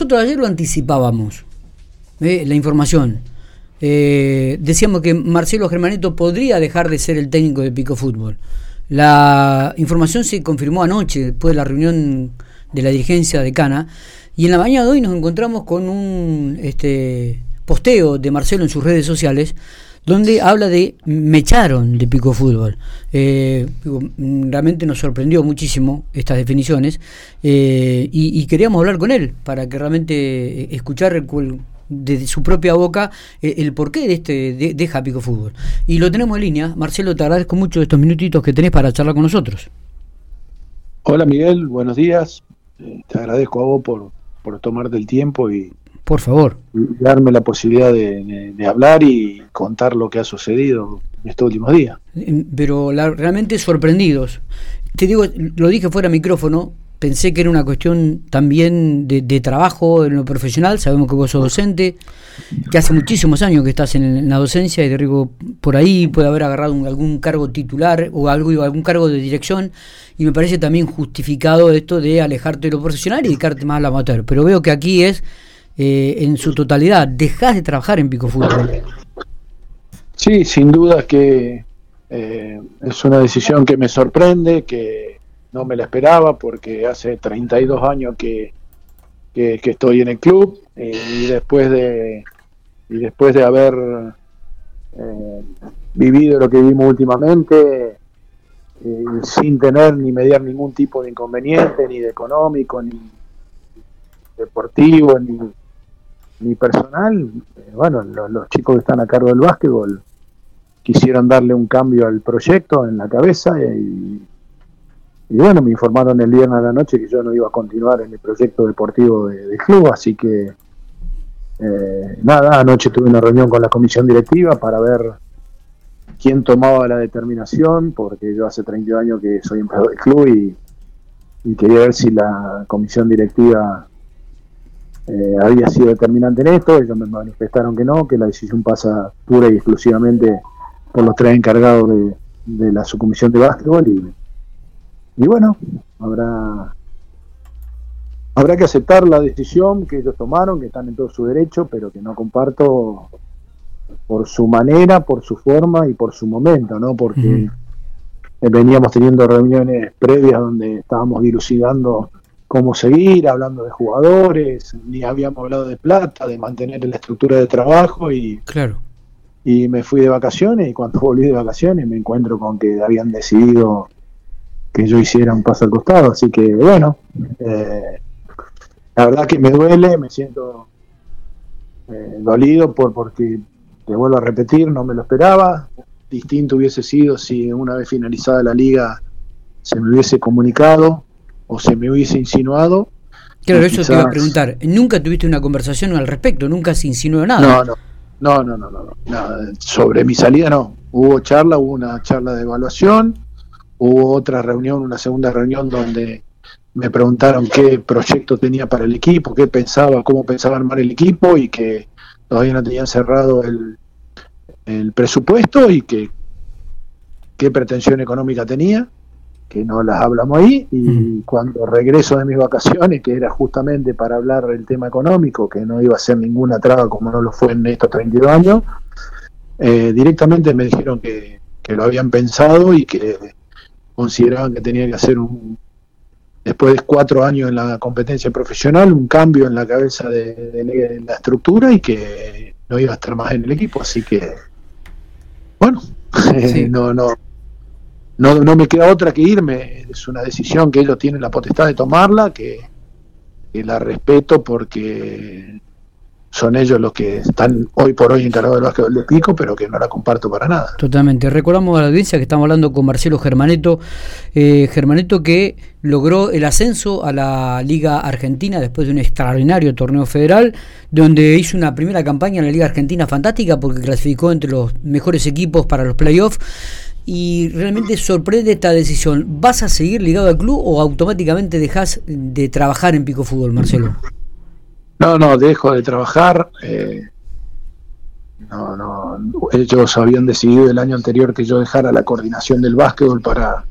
Nosotros ayer lo anticipábamos, ¿eh? la información. Eh, decíamos que Marcelo Germanito podría dejar de ser el técnico de Pico Fútbol. La información se confirmó anoche, después de la reunión de la dirigencia de Cana, y en la mañana de hoy nos encontramos con un este, posteo de Marcelo en sus redes sociales, donde habla de me echaron de Pico Fútbol. Eh, realmente nos sorprendió muchísimo estas definiciones eh, y, queríamos hablar con él para que realmente escuchar de su propia boca eh, el porqué de este de, deja Pico Fútbol. Y lo tenemos en línea. Marcelo, te agradezco mucho estos minutitos que tenés para charlar con nosotros. Hola Miguel, buenos días. Te agradezco a vos por, por tomarte el tiempo y, por favor. Darme la posibilidad de, hablar y contar lo que ha sucedido en estos últimos días. Em, pero realmente sorprendidos. Te digo, lo dije fuera de micrófono, pensé que era una cuestión también de, trabajo en lo profesional. Sabemos que vos sos docente, que hace muchísimos años que estás en, la docencia y te digo, por ahí puede haber agarrado algún cargo titular o algo, algún cargo de dirección. Y me parece también justificado esto de alejarte de lo profesional y dedicarte más al amateur. Pero veo que aquí es eh, en su totalidad. ¿Dejás de trabajar en Pico Fútbol? Sí, sin duda que eh, es una decisión que me sorprende, que no me la esperaba porque hace 32 años que, que, estoy en el club eh, y después de y después de haber vivido lo que vimos últimamente sin tener ni mediar ningún tipo de inconveniente ni de económico ni deportivo ni mi personal, eh, bueno, los, chicos que están a cargo del básquetbol quisieron darle un cambio al proyecto en la cabeza y, bueno, me informaron el viernes a la noche que yo no iba a continuar en el proyecto deportivo del club, así que eh, nada, anoche tuve una reunión con la comisión directiva para ver quién tomaba la determinación, porque yo hace 30 años que soy empleado del club y, y quería ver si la comisión directiva eh, había sido determinante en esto, ellos me manifestaron que no, que la decisión pasa pura y exclusivamente por los tres encargados de, la subcomisión de básquetbol y, y bueno, habrá habrá que aceptar la decisión que ellos tomaron, que están en todo su derecho, pero que no comparto por su manera, por su forma y por su momento, ¿no? Porque veníamos teniendo reuniones previas donde estábamos dilucidando cómo seguir, hablando de jugadores, ni habíamos hablado de plata, de mantener la estructura de trabajo y claro. y me fui de vacaciones y cuando volví de vacaciones me encuentro con que habían decidido que yo hiciera un paso al costado, así que bueno, eh, la verdad que me duele, me siento eh, dolido por porque te vuelvo a repetir, no me lo esperaba, distinto hubiese sido si una vez finalizada la liga se me hubiese comunicado o se me hubiese insinuado. Claro, eso te iba a preguntar. ¿Nunca tuviste una conversación al respecto? ¿Nunca se insinuó nada? No, no. No, no, no, no, Sobre mi salida no. Hubo charla, hubo una charla de evaluación, hubo otra reunión, una segunda reunión donde me preguntaron qué proyecto tenía para el equipo, qué pensaba, cómo pensaba armar el equipo y que todavía no tenían cerrado el, el presupuesto y que qué pretensión económica tenía que no las hablamos ahí y cuando regreso de mis vacaciones, que era justamente para hablar del tema económico, que no iba a ser ninguna traba como no lo fue en estos 32 años, eh, directamente me dijeron que, lo habían pensado y que consideraban que tenía que hacer un, después de cuatro años en la competencia profesional, un cambio en la cabeza de, la estructura y que no iba a estar más en el equipo, así que, bueno, no, no no, no me queda otra que irme. Es una decisión que ellos tienen la potestad de tomarla, que, la respeto porque son ellos los que están hoy por hoy encargados del básquetbol de pico, pero que no la comparto para nada. Totalmente. Recordamos a la audiencia que estamos hablando con Marcelo Germaneto, eh, Germaneto que logró el ascenso a la Liga Argentina después de un extraordinario torneo federal, donde hizo una primera campaña en la Liga Argentina fantástica porque clasificó entre los mejores equipos para los playoffs y realmente sorprende esta decisión. ¿Vas a seguir ligado al club o automáticamente dejas de trabajar en Pico Fútbol, Marcelo? No, no, dejo de trabajar. Eh, no, no, ellos habían decidido el año anterior que yo dejara la coordinación del básquetbol para,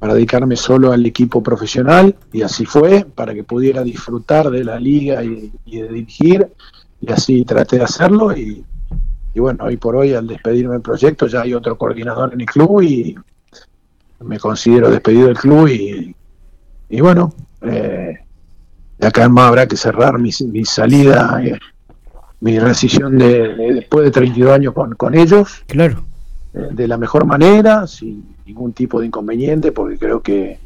para dedicarme solo al equipo profesional y así fue, para que pudiera disfrutar de la liga y, de dirigir y así traté de hacerlo y, bueno, hoy por hoy al despedirme del proyecto ya hay otro coordinador en el club y me considero despedido del club y, y bueno, eh, de acá en más habrá que cerrar mi, salida, eh, mi rescisión de, después de 32 años con, con ellos. Claro. Eh, de la mejor manera, sin ningún tipo de inconveniente, porque creo que,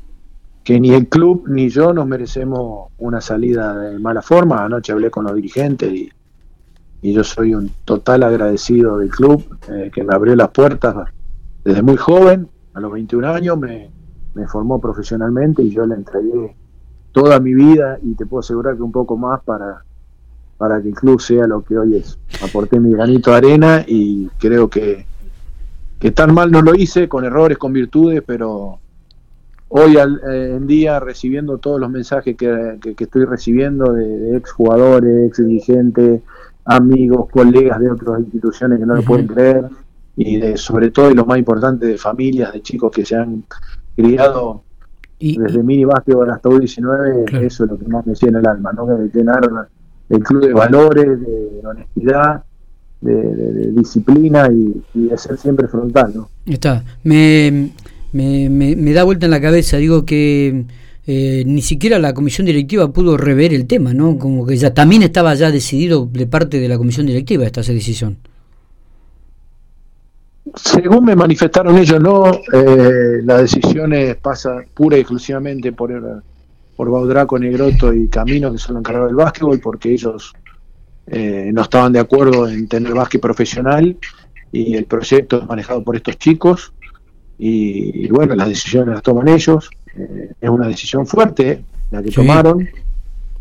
que ni el club ni yo nos merecemos una salida de mala forma. Anoche hablé con los dirigentes y, y yo soy un total agradecido del club eh, que me abrió las puertas desde muy joven, a los 21 años, me, me formó profesionalmente y yo le entregué toda mi vida y te puedo asegurar que un poco más para, para que el club sea lo que hoy es. Aporté mi granito de arena y creo que que tan mal no lo hice, con errores, con virtudes, pero hoy al, eh, en día recibiendo todos los mensajes que, estoy recibiendo de, ex jugadores, ex dirigentes, amigos, colegas de otras instituciones que no lo pueden creer, y de, sobre todo, y lo más importante, de familias, de chicos que se han criado desde mini básquetbol hasta U19, eso es lo que más me en el alma, ¿no? De llenar el club de valores, de honestidad, de, disciplina y, de ser siempre frontal. ¿no? Está. Me, me, me, da vuelta en la cabeza, digo que eh, ni siquiera la comisión directiva pudo rever el tema, ¿no? Como que ya también estaba ya decidido de parte de la comisión directiva esta decisión. Según me manifestaron ellos, no, eh, la decisión pasa pura y exclusivamente por, por Baudraco, Negroto y Camino, que son los encargados del básquetbol, porque ellos eh, no estaban de acuerdo en tener básquet profesional y el proyecto es manejado por estos chicos y, bueno, las decisiones las toman ellos. Eh, es una decisión fuerte la que tomaron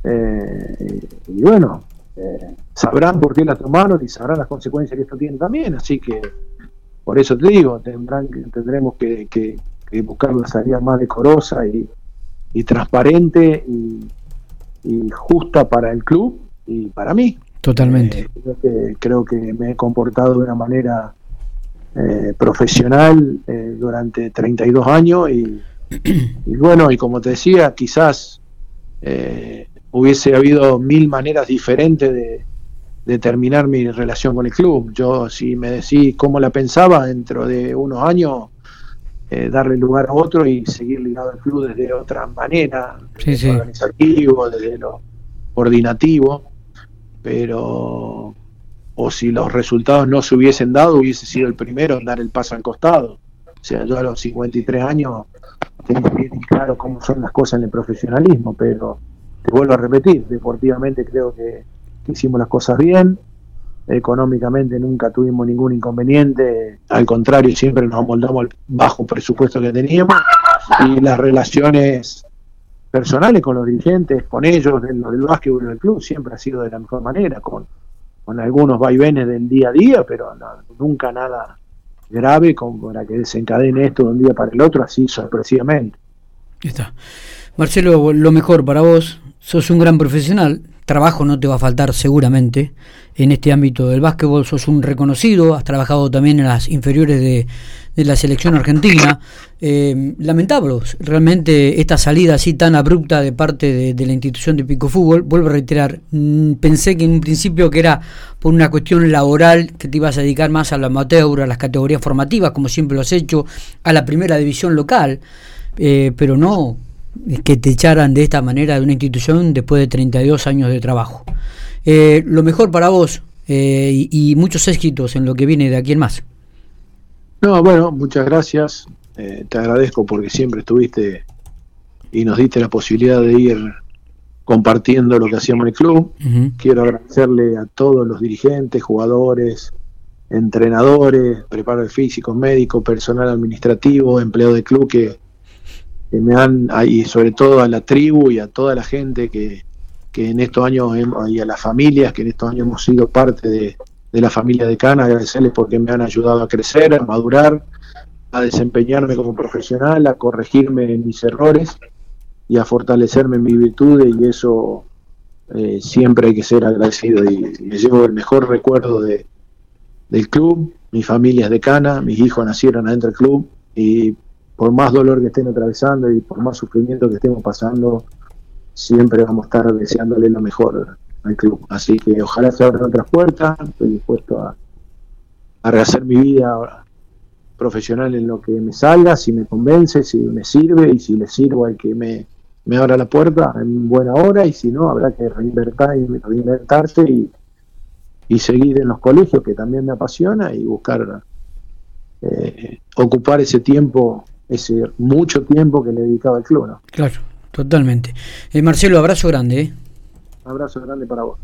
eh, y bueno, sabrán por qué la tomaron y sabrán las consecuencias que esto tiene también, así que por eso te digo, tendrán, tendremos que, buscar una salida más decorosa y, transparente y justa para el club y para mí. Totalmente. Eh, creo, que, me he comportado de una manera eh, profesional eh, durante 32 años y, bueno, y como te decía, quizás hubiese habido mil maneras diferentes de, terminar mi relación con el club. Yo, si me decís cómo la pensaba, dentro de unos años, darle lugar a otro y seguir ligado al club desde otra manera, desde lo organizativo, desde lo coordinativo pero o si los resultados no se hubiesen dado, hubiese sido el primero en dar el paso al costado. O sea, yo a los 53 años tengo bien claro cómo son las cosas en el profesionalismo, pero te vuelvo a repetir, deportivamente creo que, hicimos las cosas bien, económicamente nunca tuvimos ningún inconveniente, al contrario, siempre nos amoldamos al bajo presupuesto que teníamos y las relaciones personales con los dirigentes, con ellos, del, del básquetbol del club, siempre ha sido de la mejor manera, con, con algunos vaivenes del día a día, pero nunca nada grave como para que desencadene esto de un día para el otro, así sorpresivamente. Está. Marcelo, lo mejor para vos, sos un gran profesional, trabajo no te va a faltar seguramente en este ámbito del básquetbol, sos un reconocido, has trabajado también en las inferiores de, la selección argentina. Eh, lamentable realmente esta salida así tan abrupta de parte de, la institución de Pico Fútbol. Vuelvo a reiterar, mm, pensé que en un principio que era por una cuestión laboral, que te ibas a dedicar más a la amateur, a las categorías formativas, como siempre lo has hecho, a la primera división local, eh, pero no que te echaran de esta manera de una institución después de 32 años de trabajo. Eh, lo mejor para vos eh, y, muchos éxitos en lo que viene de aquí en más. No, bueno, muchas gracias. Eh, te agradezco porque siempre estuviste y nos diste la posibilidad de ir compartiendo lo que hacíamos en el club. Quiero agradecerle a todos los dirigentes, jugadores, entrenadores, preparadores físicos, médicos, personal administrativo, empleado del club que me han, y sobre todo a la tribu y a toda la gente que, en estos años, y a las familias que en estos años hemos sido parte de, la familia de Cana, agradecerles porque me han ayudado a crecer, a madurar, a desempeñarme como profesional, a corregirme en mis errores y a fortalecerme en mis virtudes y eso eh, siempre hay que ser agradecido y me llevo el mejor recuerdo de, del club, mi familia es de Cana, mis hijos nacieron adentro del club y por más dolor que estén atravesando y por más sufrimiento que estemos pasando, siempre vamos a estar deseándole lo mejor al club. Así que ojalá se abran otras puertas, estoy dispuesto a, rehacer mi vida profesional en lo que me salga, si me convence, si me sirve y si le sirvo al que me, me abra la puerta en buena hora y si no, habrá que reinvertir y y, y seguir en los colegios, que también me apasiona, y buscar eh, ocupar ese tiempo, ese mucho tiempo que le dedicaba al club. ¿no? Claro, totalmente. Eh, Marcelo, abrazo grande. ¿eh? Abrazo grande para vos.